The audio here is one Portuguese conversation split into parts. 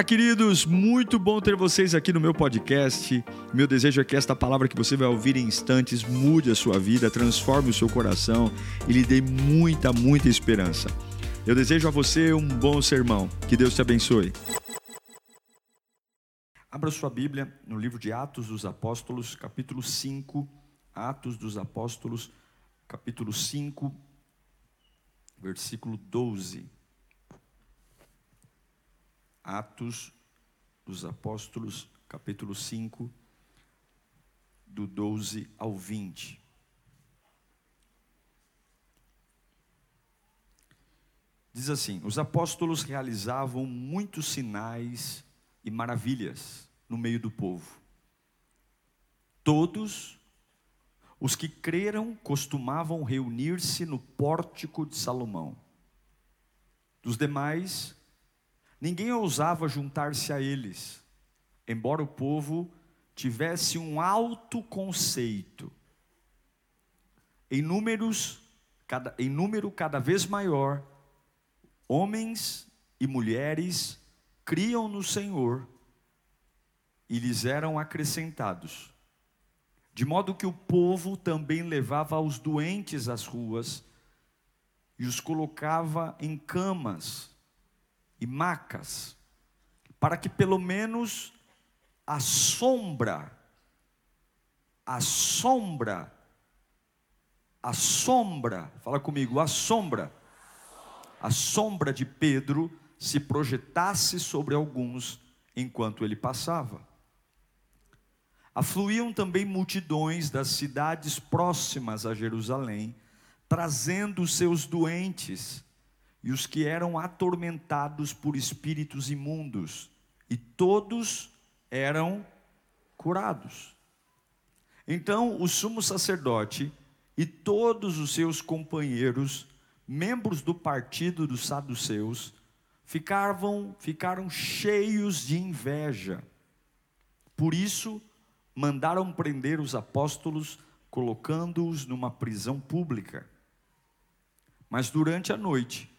Fala, queridos! Muito bom ter vocês aqui no meu podcast. Meu desejo é que esta palavra que você vai ouvir em instantes mude a sua vida, transforme o seu coração e lhe dê muita, muita esperança. Eu desejo a você um bom sermão. Que Deus te abençoe. Abra sua Bíblia no livro de Atos dos Apóstolos, capítulo 5. Atos dos Apóstolos, capítulo 5, versículo 12. Atos dos Apóstolos, capítulo 5, do 12 ao 20. Diz assim: Os apóstolos realizavam muitos sinais e maravilhas no meio do povo. Todos os que creram costumavam reunir-se no pórtico de Salomão. Dos demais, ninguém ousava juntar-se a eles, embora o povo tivesse um alto conceito. Em números, cada, em número cada vez maior, homens e mulheres criam no Senhor e lhes eram acrescentados. De modo que o povo também levava os doentes às ruas e os colocava em camas e macas, para que pelo menos a sombra, a sombra, a sombra, fala comigo, a sombra, a sombra de Pedro se projetasse sobre alguns enquanto ele passava. Afluíam também multidões das cidades próximas a Jerusalém, trazendo seus doentes e os que eram atormentados por espíritos imundos, e todos eram curados. Então o sumo sacerdote e todos os seus companheiros, membros do partido dos saduceus, ficavam, ficaram cheios de inveja. Por isso, mandaram prender os apóstolos, colocando-os numa prisão pública. Mas durante a noite,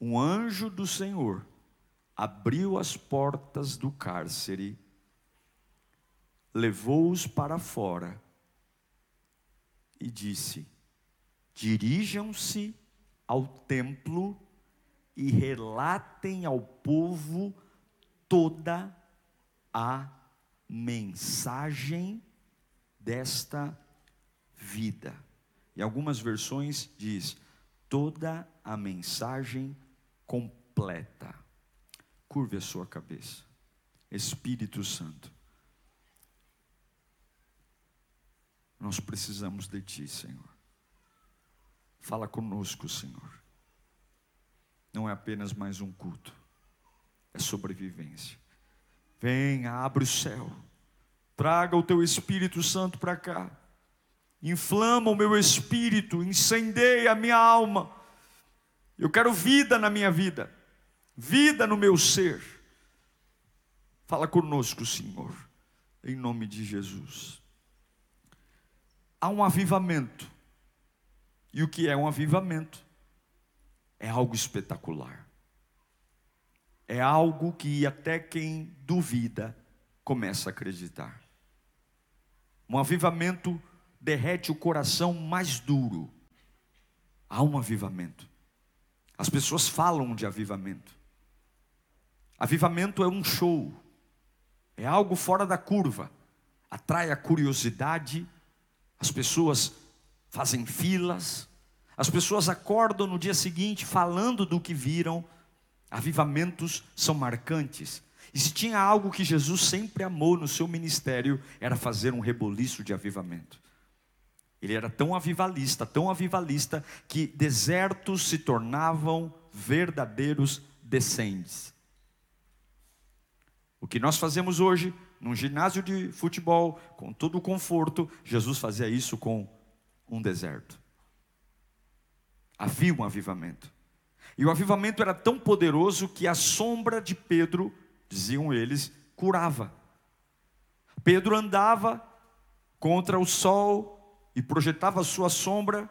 um anjo do Senhor abriu as portas do cárcere, levou-os para fora e disse: Dirijam-se ao templo e relatem ao povo toda a mensagem desta vida. Em algumas versões diz toda a mensagem completa. Curve a sua cabeça. Espírito Santo. Nós precisamos de Ti, Senhor. Fala conosco, Senhor. Não é apenas mais um culto, é sobrevivência. Venha, abre o céu, traga o Teu Espírito Santo para cá, inflama o meu espírito, incendeia a minha alma eu quero vida na minha vida, vida no meu ser. Fala conosco, Senhor, em nome de Jesus. Há um avivamento. E o que é um avivamento? É algo espetacular. É algo que até quem duvida começa a acreditar. Um avivamento derrete o coração mais duro. Há um avivamento. As pessoas falam de avivamento. Avivamento é um show, é algo fora da curva, atrai a curiosidade, as pessoas fazem filas, as pessoas acordam no dia seguinte falando do que viram. Avivamentos são marcantes. E se tinha algo que Jesus sempre amou no seu ministério, era fazer um reboliço de avivamento. Ele era tão avivalista, tão avivalista, que desertos se tornavam verdadeiros descendentes. O que nós fazemos hoje, num ginásio de futebol, com todo o conforto, Jesus fazia isso com um deserto. Havia um avivamento. E o avivamento era tão poderoso que a sombra de Pedro, diziam eles, curava. Pedro andava contra o sol, e projetava sua sombra,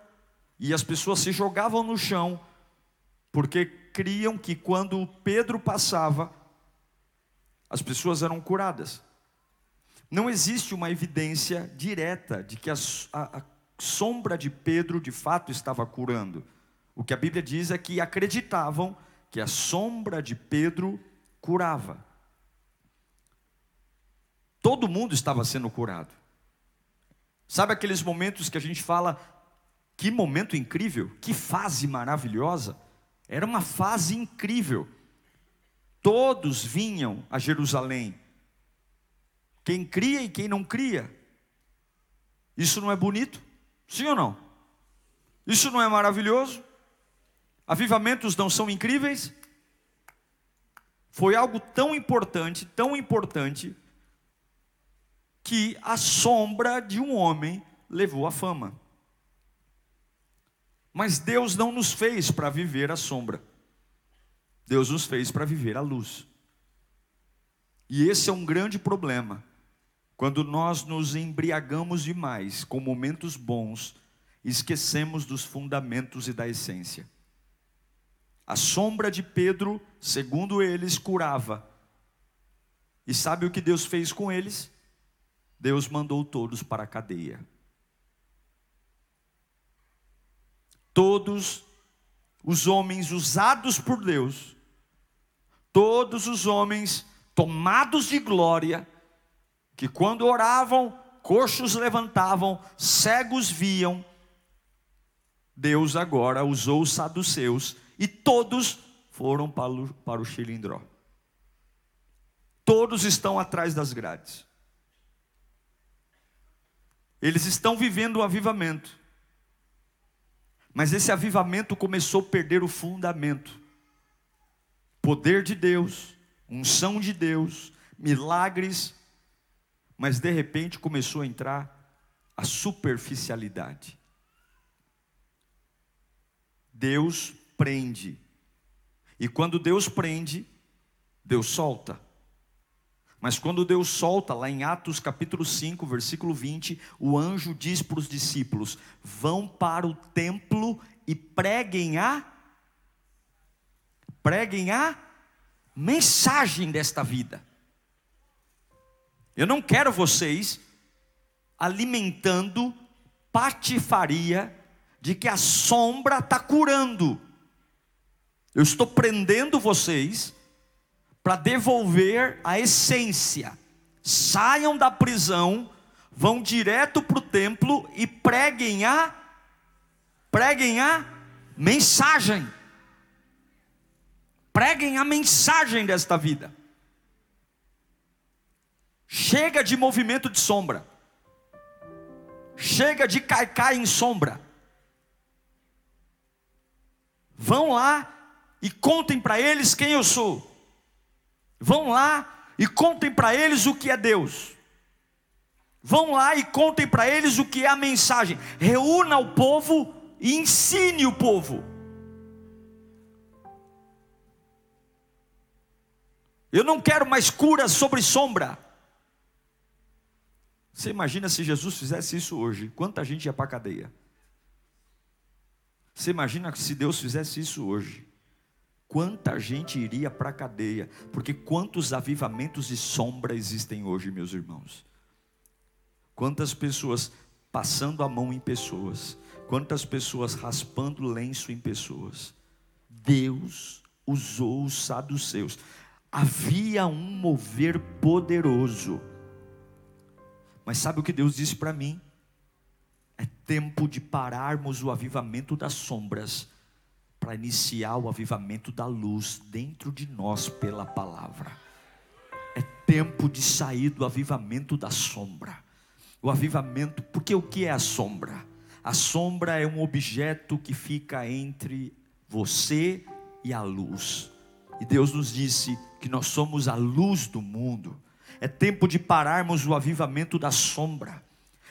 e as pessoas se jogavam no chão, porque criam que quando Pedro passava, as pessoas eram curadas. Não existe uma evidência direta de que a, a, a sombra de Pedro de fato estava curando. O que a Bíblia diz é que acreditavam que a sombra de Pedro curava. Todo mundo estava sendo curado. Sabe aqueles momentos que a gente fala, que momento incrível, que fase maravilhosa? Era uma fase incrível. Todos vinham a Jerusalém. Quem cria e quem não cria. Isso não é bonito? Sim ou não? Isso não é maravilhoso? Avivamentos não são incríveis? Foi algo tão importante, tão importante, que a sombra de um homem levou a fama. Mas Deus não nos fez para viver a sombra. Deus nos fez para viver a luz. E esse é um grande problema. Quando nós nos embriagamos demais com momentos bons, esquecemos dos fundamentos e da essência. A sombra de Pedro, segundo eles, curava. E sabe o que Deus fez com eles? Deus mandou todos para a cadeia. Todos os homens usados por Deus todos os homens tomados de glória, que quando oravam, coxos levantavam, cegos viam, Deus agora usou os saduceus e todos foram para o, para Xilindró. Todos estão atrás das grades. Eles estão vivendo um avivamento. Mas esse avivamento começou a perder o fundamento poder de Deus, unção de Deus, milagres, mas de repente começou a entrar a superficialidade. Deus prende. E quando Deus prende, Deus solta. Mas quando Deus solta, lá em Atos capítulo 5, versículo 20, o anjo diz para os discípulos: vão para o templo e preguem a preguem a mensagem desta vida. Eu não quero vocês alimentando patifaria de que a sombra está curando. Eu estou prendendo vocês para devolver a essência. Saiam da prisão, vão direto para o templo e preguem a preguem a mensagem. Preguem a mensagem desta vida. Chega de movimento de sombra. Chega de caicai em sombra. Vão lá e contem para eles quem eu sou. Vão lá e contem para eles o que é Deus. Vão lá e contem para eles o que é a mensagem. Reúna o povo e ensine o povo. Eu não quero mais cura sobre sombra. Você imagina se Jesus fizesse isso hoje? Quanta gente ia para a cadeia? Você imagina se Deus fizesse isso hoje? Quanta gente iria para a cadeia? Porque quantos avivamentos de sombra existem hoje, meus irmãos? Quantas pessoas passando a mão em pessoas? Quantas pessoas raspando lenço em pessoas? Deus usou os saduceus havia um mover poderoso. Mas sabe o que Deus disse para mim? É tempo de pararmos o avivamento das sombras para iniciar o avivamento da luz dentro de nós pela palavra. É tempo de sair do avivamento da sombra. O avivamento, porque o que é a sombra? A sombra é um objeto que fica entre você e a luz. E Deus nos disse que nós somos a luz do mundo. É tempo de pararmos o avivamento da sombra,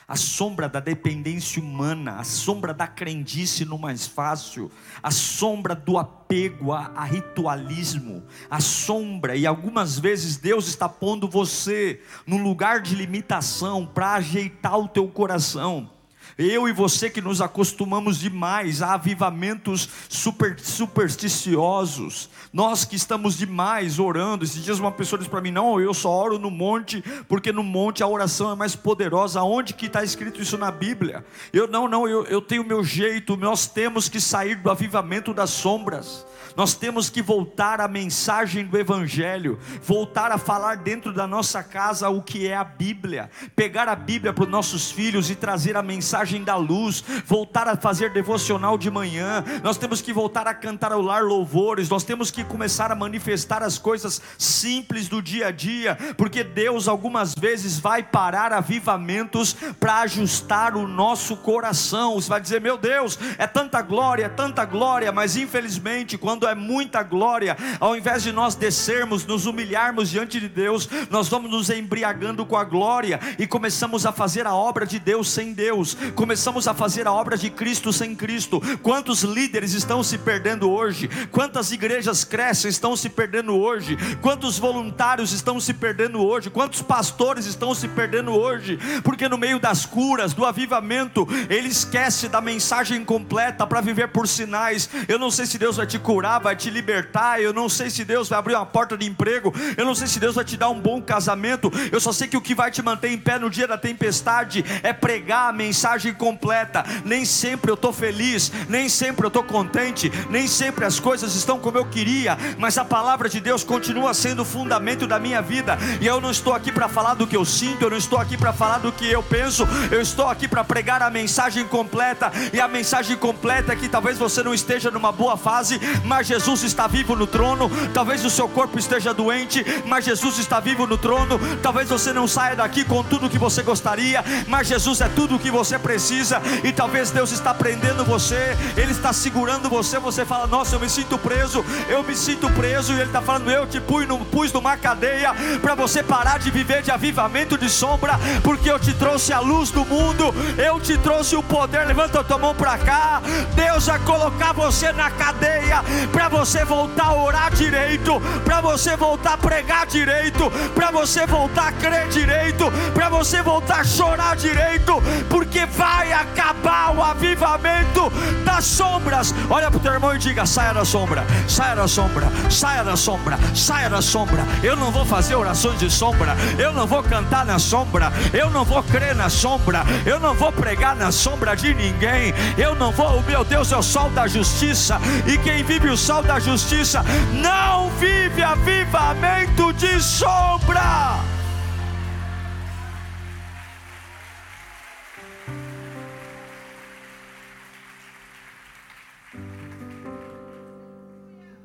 a sombra da dependência humana, a sombra da crendice no mais fácil, a sombra do apego a, a ritualismo, a sombra, e algumas vezes Deus está pondo você num lugar de limitação para ajeitar o teu coração Eu e você que nos acostumamos demais a avivamentos super, supersticiosos, nós que estamos demais orando. Esses dias uma pessoa disse para mim: Não, eu só oro no monte, porque no monte a oração é mais poderosa. Onde que está escrito isso na Bíblia? Eu não, não, eu, eu tenho meu jeito. Nós temos que sair do avivamento das sombras. Nós temos que voltar à mensagem do Evangelho, voltar a falar dentro da nossa casa o que é a Bíblia, pegar a Bíblia para os nossos filhos e trazer a mensagem da luz, voltar a fazer devocional de manhã, nós temos que voltar a cantar ao lar louvores, nós temos que começar a manifestar as coisas simples do dia a dia, porque Deus algumas vezes vai parar avivamentos para ajustar o nosso coração. Você vai dizer, meu Deus, é tanta glória, é tanta glória, mas infelizmente, quando é muita glória, ao invés de nós descermos, nos humilharmos diante de Deus, nós vamos nos embriagando com a glória e começamos a fazer a obra de Deus sem Deus, começamos a fazer a obra de Cristo sem Cristo. Quantos líderes estão se perdendo hoje? Quantas igrejas crescem estão se perdendo hoje? Quantos voluntários estão se perdendo hoje? Quantos pastores estão se perdendo hoje? Porque no meio das curas, do avivamento, ele esquece da mensagem completa para viver por sinais. Eu não sei se Deus vai te curar vai te libertar. Eu não sei se Deus vai abrir uma porta de emprego. Eu não sei se Deus vai te dar um bom casamento. Eu só sei que o que vai te manter em pé no dia da tempestade é pregar a mensagem completa. Nem sempre eu estou feliz, nem sempre eu estou contente, nem sempre as coisas estão como eu queria, mas a palavra de Deus continua sendo o fundamento da minha vida. E eu não estou aqui para falar do que eu sinto, eu não estou aqui para falar do que eu penso, eu estou aqui para pregar a mensagem completa. E a mensagem completa é que talvez você não esteja numa boa fase, mas Jesus está vivo no trono. Talvez o seu corpo esteja doente, mas Jesus está vivo no trono. Talvez você não saia daqui com tudo o que você gostaria, mas Jesus é tudo o que você precisa. E talvez Deus está prendendo você, Ele está segurando você. Você fala: Nossa, eu me sinto preso, eu me sinto preso. E Ele está falando: Eu te pus, no, pus numa cadeia para você parar de viver de avivamento de sombra, porque eu te trouxe a luz do mundo, eu te trouxe o poder. Levanta a tua mão para cá. Deus vai colocar você na cadeia para você voltar a orar direito, para você voltar a pregar direito, para você voltar a crer direito, para você voltar a chorar direito, porque vai acabar o avivamento das sombras. Olha para o teu irmão e diga: saia da sombra, saia da sombra, saia da sombra, saia da sombra. Eu não vou fazer orações de sombra, eu não vou cantar na sombra, eu não vou crer na sombra, eu não vou pregar na sombra de ninguém, eu não vou, meu Deus é o sol da justiça, e quem vive o sol da justiça não vive avivamento de sombra.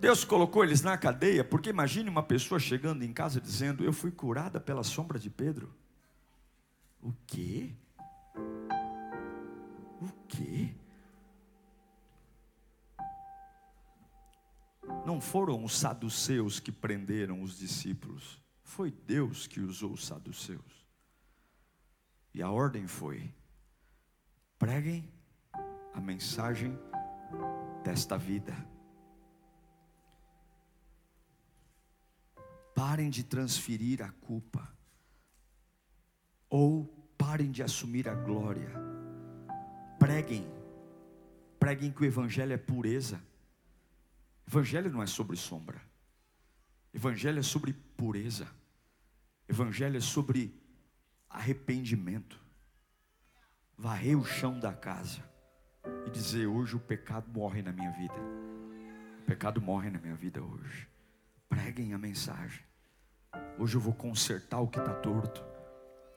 Deus colocou eles na cadeia, porque imagine uma pessoa chegando em casa dizendo: Eu fui curada pela sombra de Pedro. O quê? O quê? Não foram os saduceus que prenderam os discípulos, foi Deus que usou os saduceus. E a ordem foi: preguem a mensagem desta vida. Parem de transferir a culpa, ou parem de assumir a glória. Preguem, preguem que o Evangelho é pureza. Evangelho não é sobre sombra. Evangelho é sobre pureza. Evangelho é sobre arrependimento. Varrer o chão da casa e dizer: hoje o pecado morre na minha vida. O pecado morre na minha vida hoje. Preguem a mensagem. Hoje eu vou consertar o que está torto.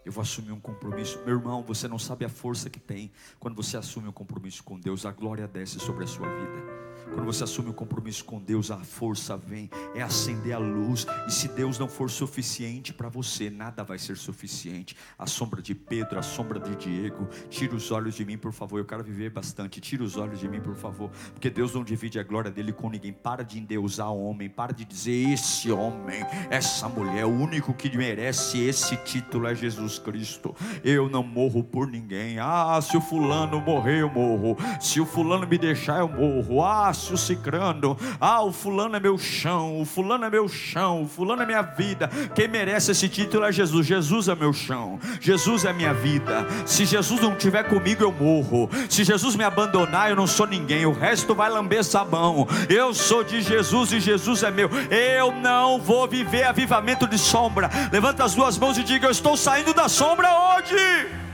Eu vou assumir um compromisso. Meu irmão, você não sabe a força que tem quando você assume um compromisso com Deus. A glória desce sobre a sua vida. Quando você assume um compromisso com Deus, a força vem, é acender a luz. E se Deus não for suficiente para você, nada vai ser suficiente. A sombra de Pedro, a sombra de Diego, tira os olhos de mim, por favor. Eu quero viver bastante. Tira os olhos de mim, por favor. Porque Deus não divide a glória dele com ninguém. Para de endeusar o homem, para de dizer esse homem, essa mulher, o único que merece esse título é Jesus Jesus Cristo. Eu não morro por ninguém. Ah, se o fulano morrer, eu morro. Se o fulano me deixar, eu morro. Ah, se o cicrano. Ah, o fulano é meu chão. O fulano é meu chão. O fulano é minha vida. Quem merece esse título é Jesus. Jesus é meu chão. Jesus é minha vida. Se Jesus não estiver comigo, eu morro. Se Jesus me abandonar, eu não sou ninguém. O resto vai lamber sabão. Eu sou de Jesus e Jesus é meu. Eu não vou viver avivamento de sombra. Levanta as duas mãos e diga: Eu estou saindo da sombra hoje.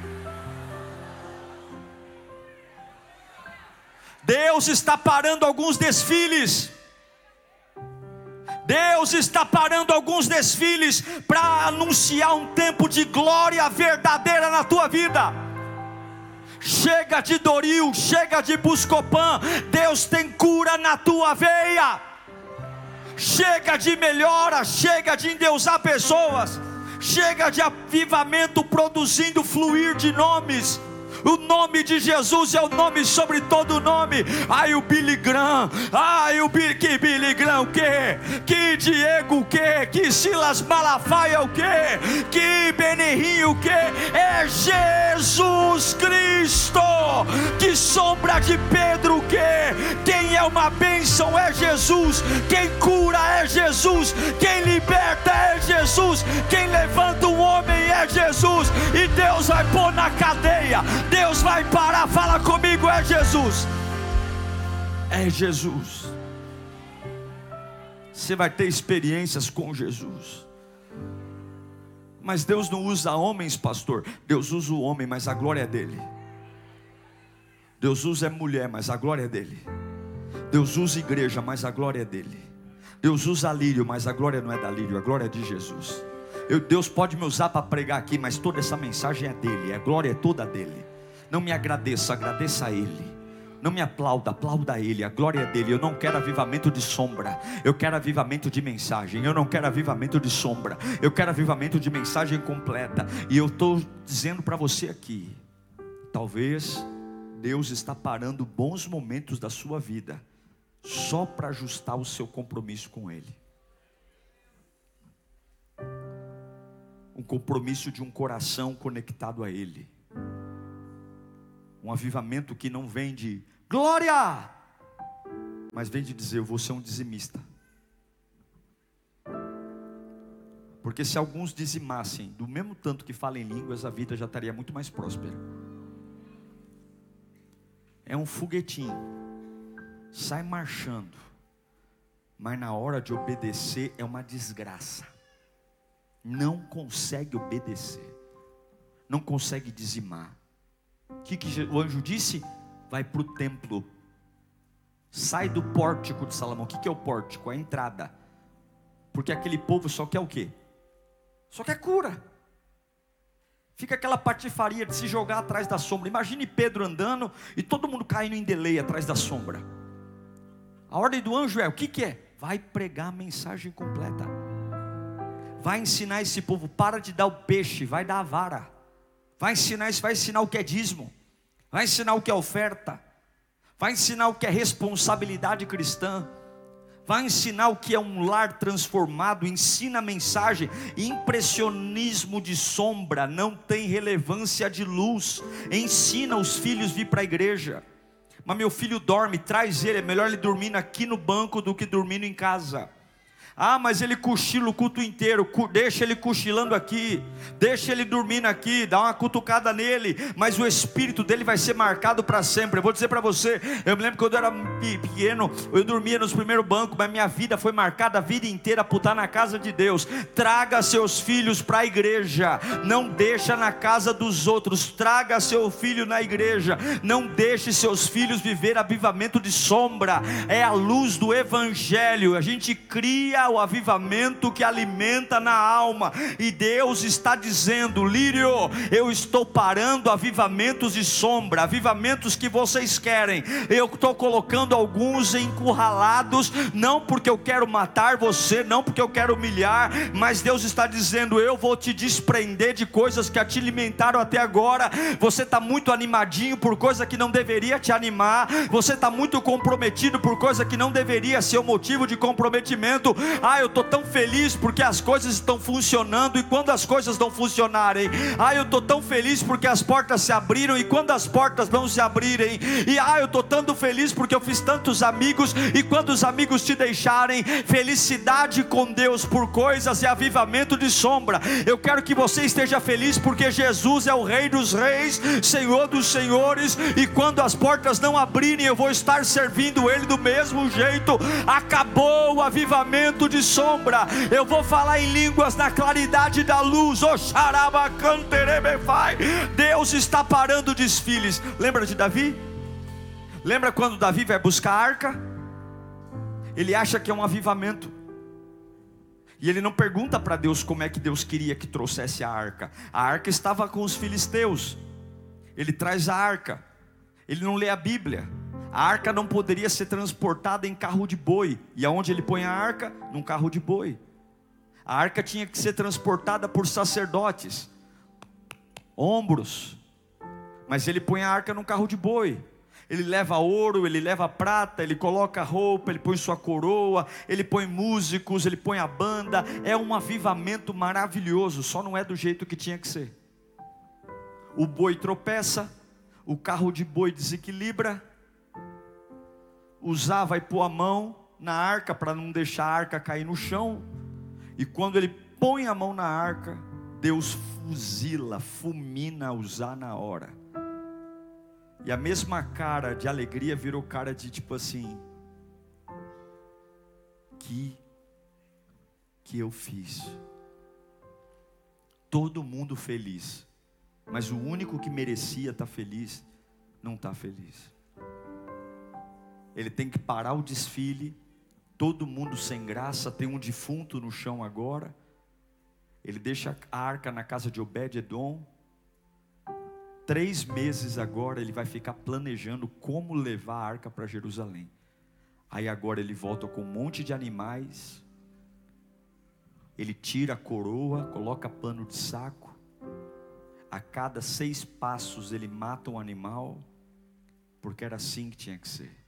Deus está parando alguns desfiles. Deus está parando alguns desfiles para anunciar um tempo de glória verdadeira na tua vida. Chega de Doril, chega de Buscopan. Deus tem cura na tua veia. Chega de melhora, chega de endeusar pessoas. Chega de avivamento produzindo fluir de nomes o nome de Jesus é o nome sobre todo nome. Ai, o Billy Graham. Ai, o que Billy Graham o quê? Que Diego o quê? Que Silas Malafaia o quê? Que Benihim o quê? É Jesus Cristo. Que sombra de Pedro o quê? Quem é uma bênção é Jesus. Quem cura é Jesus. Quem liberta é Jesus. Quem levanta um homem é Jesus. E Deus vai pôr na cadeia Deus vai parar, fala comigo, é Jesus. É Jesus. Você vai ter experiências com Jesus. Mas Deus não usa homens, pastor. Deus usa o homem, mas a glória é dele. Deus usa a mulher, mas a glória é dele. Deus usa igreja, mas a glória é dele. Deus usa lírio, mas a glória não é da lírio, a glória é de Jesus. Eu, Deus pode me usar para pregar aqui, mas toda essa mensagem é dele, a glória é toda dele. Não me agradeça, agradeça a Ele. Não me aplauda, aplauda a Ele, a glória é dele. Eu não quero avivamento de sombra, eu quero avivamento de mensagem. Eu não quero avivamento de sombra, eu quero avivamento de mensagem completa. E eu estou dizendo para você aqui: talvez Deus está parando bons momentos da sua vida, só para ajustar o seu compromisso com Ele. Um compromisso de um coração conectado a Ele um avivamento que não vem de glória, mas vem de dizer: eu vou ser um dizimista. Porque se alguns dizimassem do mesmo tanto que falam em línguas, a vida já estaria muito mais próspera. É um foguetinho, sai marchando, mas na hora de obedecer é uma desgraça. Não consegue obedecer, não consegue dizimar. O que, que o anjo disse? Vai para o templo. Sai do pórtico de Salomão. O que, que é o pórtico? A entrada. Porque aquele povo só quer o quê? Só quer cura. Fica aquela patifaria de se jogar atrás da sombra. Imagine Pedro andando e todo mundo caindo em delay atrás da sombra. A ordem do anjo é: o que, que é? Vai pregar a mensagem completa. Vai ensinar esse povo. Para de dar o peixe, vai dar a vara. Vai ensinar isso, vai ensinar o que é dízimo, vai ensinar o que é oferta, vai ensinar o que é responsabilidade cristã, vai ensinar o que é um lar transformado, ensina a mensagem. Impressionismo de sombra não tem relevância de luz. Ensina os filhos vir para a igreja. Mas meu filho dorme, traz ele, é melhor ele dormindo aqui no banco do que dormindo em casa. Ah, mas ele cochila o culto inteiro, deixa ele cochilando aqui, deixa ele dormindo aqui, dá uma cutucada nele, mas o espírito dele vai ser marcado para sempre. Eu vou dizer para você, eu me lembro quando eu era pequeno, eu dormia nos primeiros bancos, mas minha vida foi marcada a vida inteira por estar na casa de Deus. Traga seus filhos para a igreja, não deixa na casa dos outros, traga seu filho na igreja, não deixe seus filhos viver avivamento de sombra, é a luz do evangelho. A gente cria o avivamento que alimenta na alma. E Deus está dizendo: Lírio, eu estou parando avivamentos de sombra, avivamentos que vocês querem. Eu estou colocando alguns encurralados, não porque eu quero matar você, não porque eu quero humilhar, mas Deus está dizendo: Eu vou te desprender de coisas que te alimentaram até agora. Você está muito animadinho por coisa que não deveria te animar, você está muito comprometido por coisa que não deveria ser o motivo de comprometimento Ah, eu estou tão feliz porque as coisas estão funcionando e quando as coisas não funcionarem, ah, eu estou tão feliz porque as portas se abriram e quando as portas não se abrirem, e ah, eu estou tanto feliz porque eu fiz tantos amigos e quando os amigos te deixarem, felicidade com Deus por coisas e avivamento de sombra. Eu quero que você esteja feliz porque Jesus é o Rei dos Reis, Senhor dos Senhores, e quando as portas não abrirem, eu vou estar servindo Ele do mesmo jeito. Acabou o avivamento de sombra. Eu vou falar em línguas na claridade da luz. Deus está parando desfiles. Lembra de Davi? Lembra quando Davi vai buscar a arca? Ele acha que é um avivamento. E ele não pergunta para Deus como é que Deus queria que trouxesse a arca. A arca estava com os filisteus. Ele traz a arca. Ele não lê a Bíblia. A arca não poderia ser transportada em carro de boi. E aonde ele põe a arca? Num carro de boi. A arca tinha que ser transportada por sacerdotes, ombros. Mas ele põe a arca num carro de boi. Ele leva ouro, ele leva prata, ele coloca roupa, ele põe sua coroa, ele põe músicos, ele põe a banda. É um avivamento maravilhoso, só não é do jeito que tinha que ser. O boi tropeça, o carro de boi desequilibra, Usar vai pôr a mão na arca para não deixar a arca cair no chão, e quando ele põe a mão na arca, Deus fuzila, fulmina Usar na hora. E a mesma cara de alegria virou cara de tipo assim: que que eu fiz. Todo mundo feliz, mas o único que merecia estar tá feliz não está feliz. Ele tem que parar o desfile, todo mundo sem graça, tem um defunto no chão agora. Ele deixa a arca na casa de Obed-Edom, Três meses agora ele vai ficar planejando como levar a arca para Jerusalém. Aí agora ele volta com um monte de animais. Ele tira a coroa, coloca pano de saco. A cada seis passos ele mata um animal, porque era assim que tinha que ser.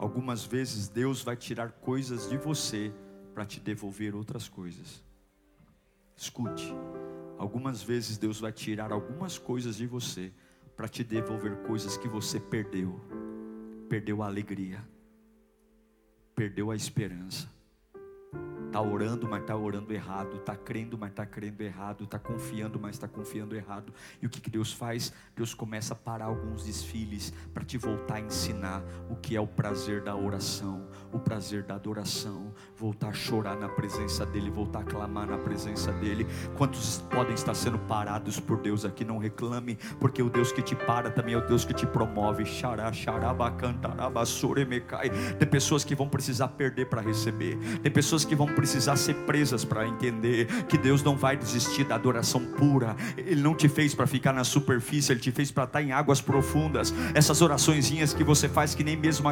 Algumas vezes Deus vai tirar coisas de você para te devolver outras coisas. Escute. Algumas vezes Deus vai tirar algumas coisas de você para te devolver coisas que você perdeu. Perdeu a alegria, perdeu a esperança Está orando, mas está orando errado. Está crendo, mas está crendo errado. Está confiando, mas está confiando errado. E o que, que Deus faz? Deus começa a parar alguns desfiles para te voltar a ensinar o que é o prazer da oração, o prazer da adoração. Voltar a chorar na presença dEle, voltar a clamar na presença dEle. Quantos podem estar sendo parados por Deus aqui? Não reclame, porque o Deus que te para também é o Deus que te promove. Xará, Tem pessoas que vão precisar perder para receber. Tem pessoas que vão precisar ser presas para entender que Deus não vai desistir da adoração pura. Ele não te fez para ficar na superfície, ele te fez para estar em águas profundas. Essas oraçõezinhas que você faz que nem mesmo,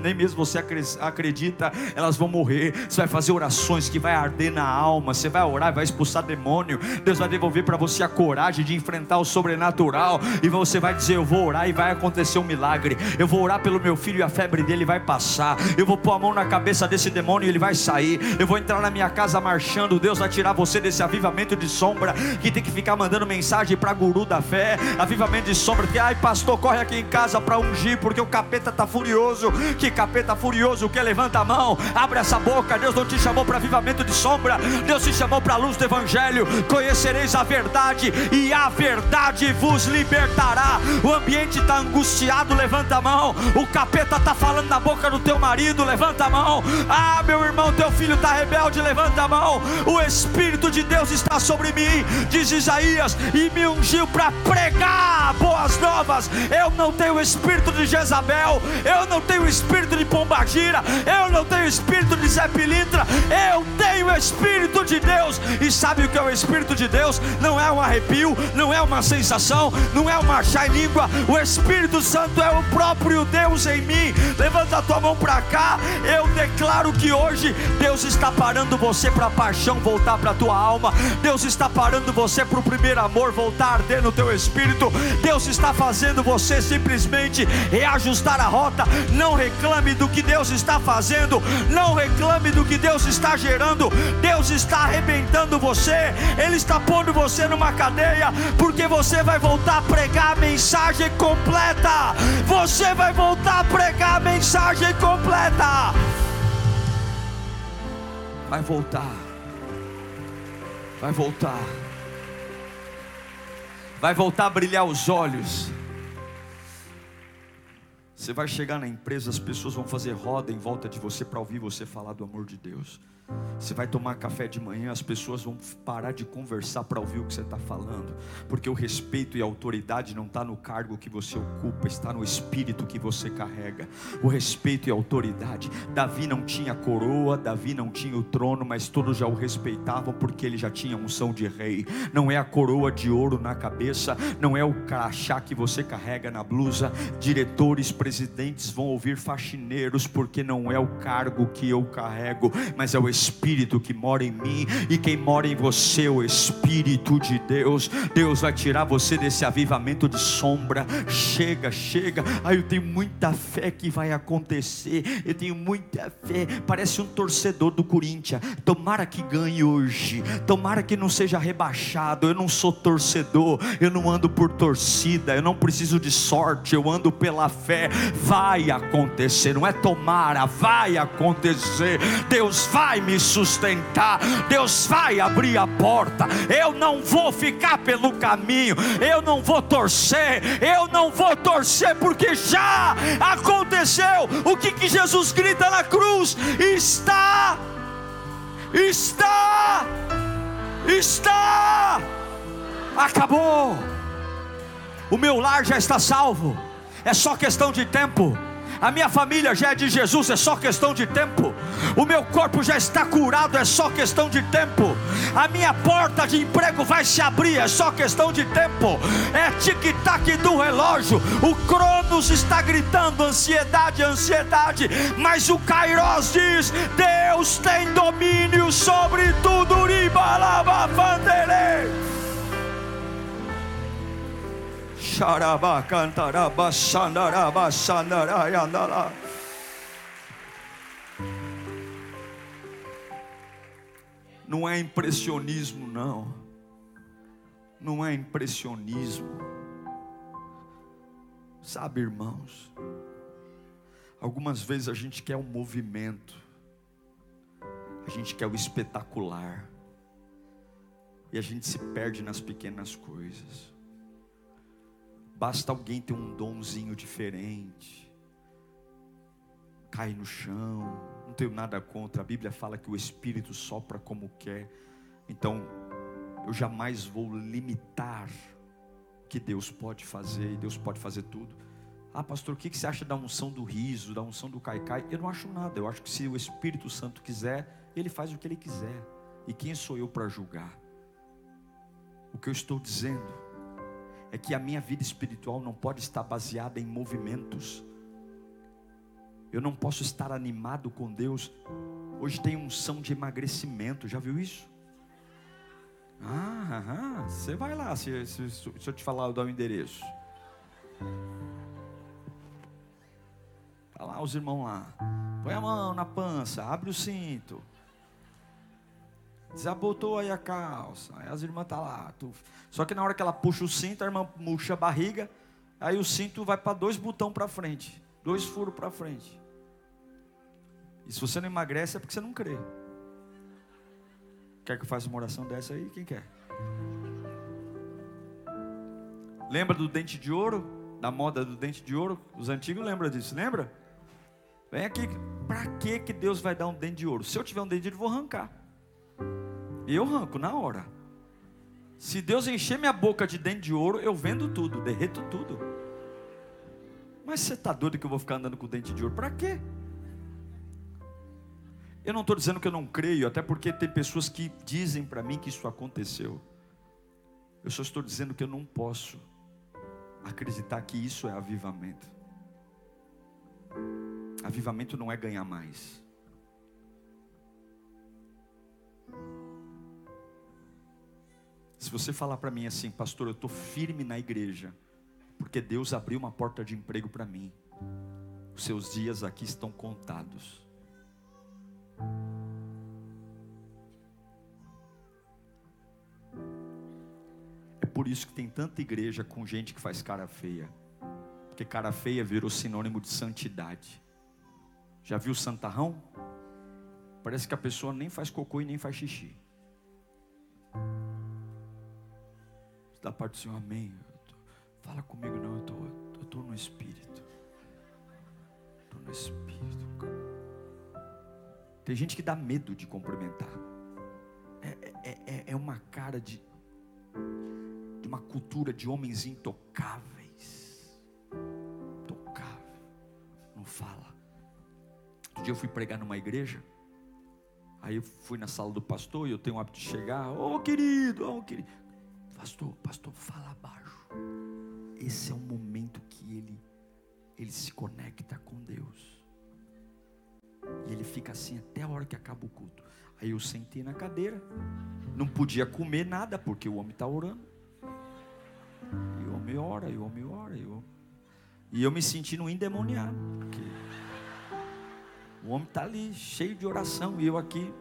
nem mesmo você acredita, elas vão morrer. Você vai fazer orações que vai arder na alma, você vai orar, vai expulsar demônio. Deus vai devolver para você a coragem de enfrentar o sobrenatural e você vai dizer: "Eu vou orar e vai acontecer um milagre. Eu vou orar pelo meu filho e a febre dele vai passar. Eu vou pôr a mão na cabeça desse demônio e ele vai sair. Eu vou entrar na minha casa marchando. Deus vai tirar você desse avivamento de sombra que tem que ficar mandando mensagem para guru da fé. Avivamento de sombra que ai pastor, corre aqui em casa para ungir porque o capeta tá furioso. Que capeta furioso, que levanta a mão, abre essa boca. Deus não te chamou para avivamento de sombra. Deus te chamou para a luz do evangelho. Conhecereis a verdade e a verdade vos libertará. O ambiente está angustiado, levanta a mão. O capeta tá falando na boca do teu marido, levanta a mão. Ah, meu irmão, teu filho está está rebelde, levanta a mão. O Espírito de Deus está sobre mim, diz Isaías, e me ungiu para pregar boas novas. Eu não tenho o espírito de Jezabel, eu não tenho o espírito de Pombagira, eu não tenho o espírito de Zé eu tenho o Espírito de Deus. E sabe o que é o Espírito de Deus? Não é um arrepio, não é uma sensação, não é um marchar em língua. O Espírito Santo é o próprio Deus em mim. Levanta a tua mão para cá. Eu declaro que hoje Deus está está parando você para a paixão voltar para a tua alma. Deus está parando você para o primeiro amor voltar a arder no teu espírito. Deus está fazendo você simplesmente reajustar a rota. Não reclame do que Deus está fazendo. Não reclame do que Deus está gerando. Deus está arrebentando você. Ele está pondo você numa cadeia. Porque você vai voltar a pregar a mensagem completa. Você vai voltar a pregar a mensagem completa vai voltar, vai voltar, vai voltar a brilhar os olhos. Você vai chegar na empresa, as pessoas vão fazer roda em volta de você para ouvir você falar do amor de Deus. Você vai tomar café de manhã, as pessoas vão parar de conversar para ouvir o que você está falando, porque o respeito e a autoridade não está no cargo que você ocupa, está no espírito que você carrega. O respeito e a autoridade. Davi não tinha coroa, Davi não tinha o trono, mas todos já o respeitavam porque ele já tinha unção de rei. Não é a coroa de ouro na cabeça, não é o crachá que você carrega na blusa. Diretores, presidentes vão ouvir faxineiros, porque não é o cargo que eu carrego, mas é o Espírito que mora em mim e quem mora em você, o Espírito de Deus. Deus vai tirar você desse avivamento de sombra. Chega, chega. Ah, eu tenho muita fé que vai acontecer. Eu tenho muita fé. Parece um torcedor do Corinthians. Tomara que ganhe hoje. Tomara que não seja rebaixado. Eu não sou torcedor. Eu não ando por torcida. Eu não preciso de sorte. Eu ando pela fé. Vai acontecer. Não é tomara, vai acontecer. Deus vai me sustentar. Deus vai abrir a porta. Eu não vou ficar pelo caminho. Eu não vou torcer. Eu não vou torcer porque já aconteceu. O que, que Jesus grita na cruz? Está, está, está. Acabou. O meu lar já está salvo. É só questão de tempo a minha família já é de Jesus, é só questão de tempo. O meu corpo já está curado, é só questão de tempo. A minha porta de emprego vai se abrir, é só questão de tempo. É tic-tac do relógio. O Cronos está gritando ansiedade, ansiedade, mas o Kairos diz: Deus tem domínio sobre tudo. Ribalaba Xarabá, cantarabá, xandarabá, xandarayandalá. Não é impressionismo, não. Não é impressionismo. Sabe, irmãos, algumas vezes a gente quer um movimento, a gente quer o espetacular, e a gente se perde nas pequenas coisas. Basta alguém ter um donzinho diferente. Cai no chão. Não tenho nada contra. A Bíblia fala que o Espírito sopra como quer. Então, eu jamais vou limitar o que Deus pode fazer. E Deus pode fazer tudo. Ah, pastor, o que você acha da unção do riso, da unção do caicai? Eu não acho nada. Eu acho que se o Espírito Santo quiser, ele faz o que ele quiser. E quem sou eu para julgar? O que eu estou dizendo é que a minha vida espiritual não pode estar baseada em movimentos. Eu não posso estar animado com Deus. Hoje tem unção de emagrecimento, já viu isso? Ah, você vai lá, se, se, se, eu te falar, eu dar o endereço. Tá lá os irmãos lá. Põe a mão na pança, abre o cinto. Desabotou aí a calça. Aí as irmãs tá lá. Tu... Só que na hora que ela puxa o cinto, a irmã murcha a barriga. Aí o cinto vai para dois botões para frente. Dois furos para frente. E se você não emagrece é porque você não crê. Quer que eu faça uma oração dessa aí? Quem quer? Lembra do dente de ouro? Da moda do dente de ouro? Os antigos lembram disso, lembra? Vem aqui. Para que que Deus vai dar um dente de ouro? Se eu tiver um dente de ouro, vou arrancar. Eu arranco na hora. Se Deus encher minha boca de dente de ouro, eu vendo tudo, derreto tudo. Mas você está doido que eu vou ficar andando com dente de ouro? Para quê? Eu não estou dizendo que eu não creio, até porque tem pessoas que dizem para mim que isso aconteceu. Eu só estou dizendo que eu não posso acreditar que isso é avivamento. Avivamento não é ganhar mais. Se você falar para mim assim, pastor, eu estou firme na igreja, porque Deus abriu uma porta de emprego para mim, os seus dias aqui estão contados. É por isso que tem tanta igreja com gente que faz cara feia. Porque cara feia virou sinônimo de santidade. Já viu santarrão? Parece que a pessoa nem faz cocô e nem faz xixi. Da parte do Senhor, amém. Fala comigo, não, eu tô, eu tô no Espírito. Estou no Espírito. Tem gente que dá medo de cumprimentar. É, é, é, é uma cara de, de uma cultura de homens intocáveis. Intocável. Não fala. Outro dia eu fui pregar numa igreja. Aí eu fui na sala do pastor e eu tenho o hábito de chegar. Ô oh, querido, ô oh, querido. Pastor, pastor, fala abaixo. Esse é o momento que ele, ele se conecta com Deus. E ele fica assim até a hora que acaba o culto. Aí eu sentei na cadeira, não podia comer nada, porque o homem está orando. E o homem ora, e o homem ora, e eu, e eu me sentindo endemoniado. Porque o homem está ali, cheio de oração, e eu aqui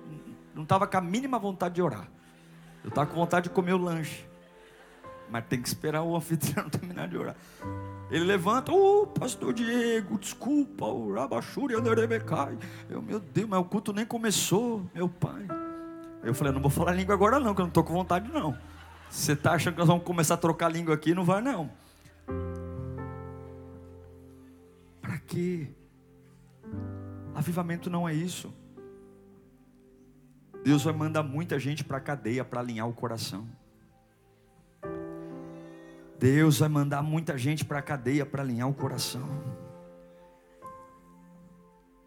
não estava com a mínima vontade de orar. Eu estava com vontade de comer o lanche. Mas tem que esperar o anfitrião terminar de orar. Ele levanta, ô oh, pastor Diego, desculpa, o Rabachuri Anderebecai. Eu, meu Deus, mas o culto nem começou, meu pai. Eu falei, não vou falar língua agora não, que eu não estou com vontade não. Você está achando que nós vamos começar a trocar língua aqui? Não vai não. Para quê? Avivamento não é isso. Deus vai mandar muita gente para a cadeia para alinhar o coração. Deus vai mandar muita gente para a cadeia para alinhar o coração.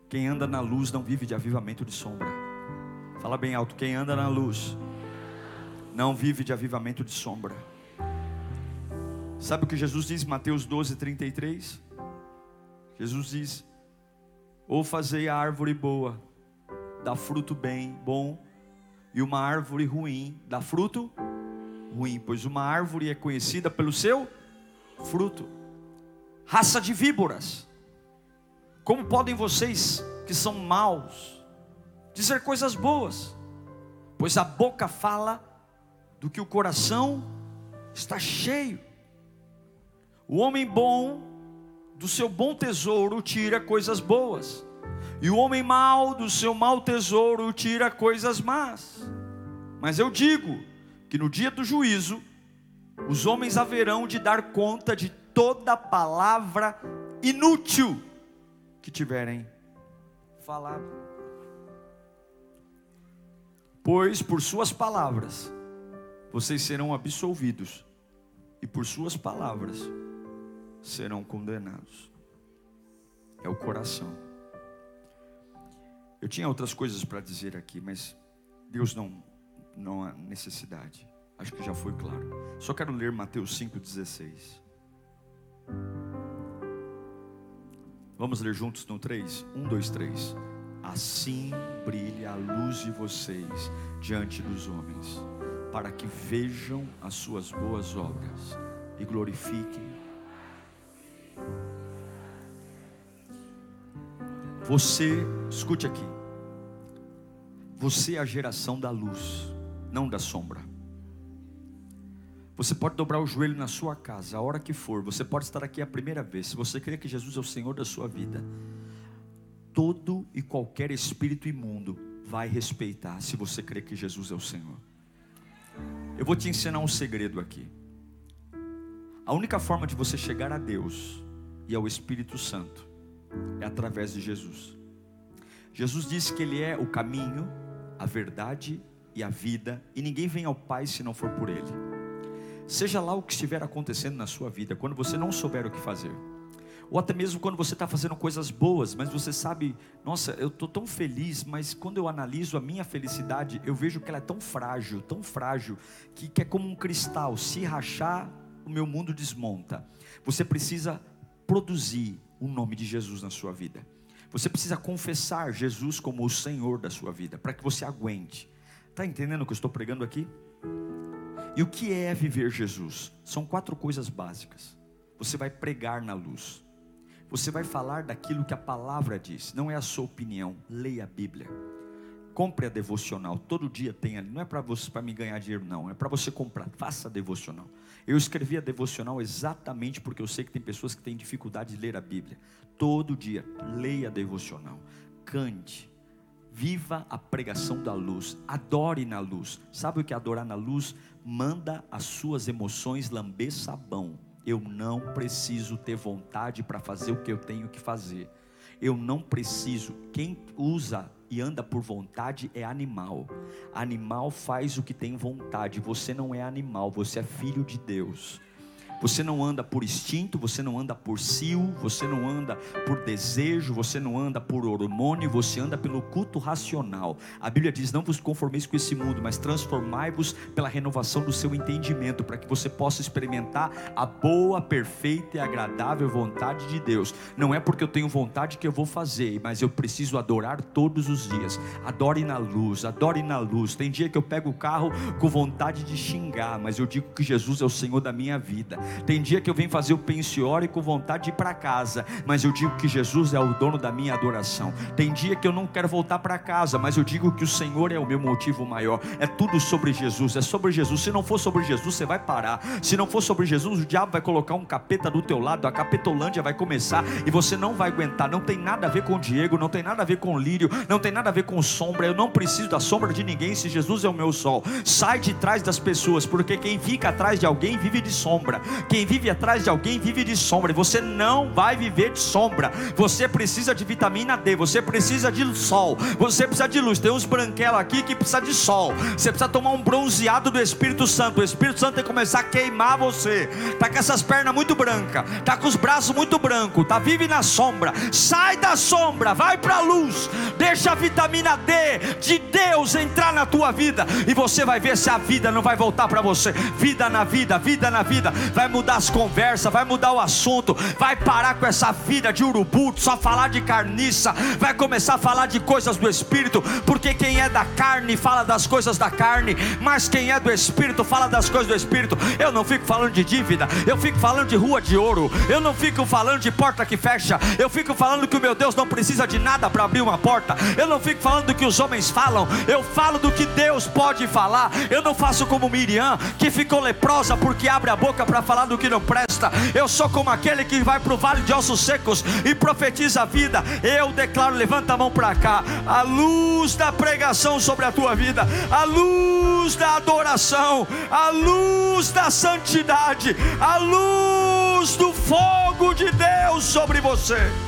Quem anda na luz não vive de avivamento de sombra. Fala bem alto, quem anda na luz não vive de avivamento de sombra. Sabe o que Jesus diz em Mateus 12, 33? Jesus diz: Ou fazei a árvore boa, dá fruto bem, bom, e uma árvore ruim, dá fruto ruim, pois uma árvore é conhecida pelo seu fruto. Raça de víboras, como podem vocês que são maus dizer coisas boas? Pois a boca fala do que o coração está cheio. O homem bom do seu bom tesouro tira coisas boas, e o homem mau do seu mau tesouro tira coisas más. Mas eu digo: que no dia do juízo, os homens haverão de dar conta de toda palavra inútil que tiverem falado. Pois por suas palavras vocês serão absolvidos, e por suas palavras serão condenados. É o coração. Eu tinha outras coisas para dizer aqui, mas Deus não não há necessidade. Acho que já foi claro. Só quero ler Mateus 5,16. Vamos ler juntos no 3? 1, 2, 3. Assim brilha a luz de vocês diante dos homens, para que vejam as suas boas obras e glorifiquem. Você, escute aqui. Você é a geração da luz não da sombra. Você pode dobrar o joelho na sua casa, a hora que for. Você pode estar aqui a primeira vez. Se você crê que Jesus é o Senhor da sua vida, todo e qualquer espírito imundo vai respeitar se você crê que Jesus é o Senhor. Eu vou te ensinar um segredo aqui. A única forma de você chegar a Deus e ao Espírito Santo é através de Jesus. Jesus disse que Ele é o caminho, a verdade e a vida, e ninguém vem ao Pai se não for por Ele. Seja lá o que estiver acontecendo na sua vida, quando você não souber o que fazer, ou até mesmo quando você está fazendo coisas boas, mas você sabe, nossa, eu estou tão feliz, mas quando eu analiso a minha felicidade, eu vejo que ela é tão frágil, tão frágil, que, que é como um cristal, se rachar, o meu mundo desmonta. Você precisa produzir o nome de Jesus na sua vida. Você precisa confessar Jesus como o Senhor da sua vida, para que você aguente. Está entendendo o que eu estou pregando aqui? E o que é viver Jesus? São quatro coisas básicas. Você vai pregar na luz. Você vai falar daquilo que a palavra diz, não é a sua opinião. Leia a Bíblia. Compre a devocional, todo dia tem ali. Não é para você para me ganhar dinheiro, não. É para você comprar. Faça a devocional. Eu escrevi a devocional exatamente porque eu sei que tem pessoas que têm dificuldade de ler a Bíblia. Todo dia, leia a devocional. Cante. Viva a pregação da luz. Adore na luz. Sabe o que é adorar na luz? Manda as suas emoções lamber sabão eu não preciso ter vontade para fazer o que eu tenho que fazer. Eu não preciso. Quem usa e anda por vontade é animal. Animal faz o que tem vontade. Você não é animal, você é filho de Deus. Você não anda por instinto, você não anda por cio, você não anda por desejo, você não anda por hormônio, você anda pelo culto racional. A Bíblia diz: Não vos conformeis com esse mundo, mas transformai-vos pela renovação do seu entendimento, para que você possa experimentar a boa, perfeita e agradável vontade de Deus. Não é porque eu tenho vontade que eu vou fazer, mas eu preciso adorar todos os dias. Adore na luz, adore na luz. Tem dia que eu pego o carro com vontade de xingar, mas eu digo que Jesus é o Senhor da minha vida. Tem dia que eu venho fazer o pensiore com vontade de ir para casa, mas eu digo que Jesus é o dono da minha adoração. Tem dia que eu não quero voltar para casa, mas eu digo que o Senhor é o meu motivo maior. É tudo sobre Jesus, é sobre Jesus. Se não for sobre Jesus, você vai parar. Se não for sobre Jesus, o diabo vai colocar um capeta do teu lado, a capetolândia vai começar e você não vai aguentar. Não tem nada a ver com o Diego, não tem nada a ver com o Lírio, não tem nada a ver com sombra. Eu não preciso da sombra de ninguém se Jesus é o meu sol. Sai de trás das pessoas, porque quem fica atrás de alguém vive de sombra. Quem vive atrás de alguém vive de sombra. E você não vai viver de sombra. Você precisa de vitamina D. Você precisa de sol. Você precisa de luz. Tem uns branquelos aqui que precisa de sol. Você precisa tomar um bronzeado do Espírito Santo. O Espírito Santo tem que começar a queimar você. Tá com essas pernas muito brancas. Tá com os braços muito brancos. Tá vive na sombra. Sai da sombra. Vai para a luz. Deixa a vitamina D de Deus entrar na tua vida. E você vai ver se a vida não vai voltar para você. Vida na vida, vida na vida. Vai mudar as conversas, vai mudar o assunto, vai parar com essa vida de urubu, só falar de carniça, vai começar a falar de coisas do espírito, porque quem é da carne fala das coisas da carne, mas quem é do espírito fala das coisas do espírito. Eu não fico falando de dívida, eu fico falando de rua de ouro, eu não fico falando de porta que fecha, eu fico falando que o meu Deus não precisa de nada para abrir uma porta, eu não fico falando do que os homens falam, eu falo do que Deus pode falar. Eu não faço como Miriam, que ficou leprosa porque abre a boca para falar do que não presta. Eu sou como aquele que vai para o vale de ossos secos e profetiza a vida. Eu declaro, levanta a mão para cá, a luz da pregação sobre a tua vida, a luz da adoração, a luz da santidade, a luz do fogo de Deus sobre você.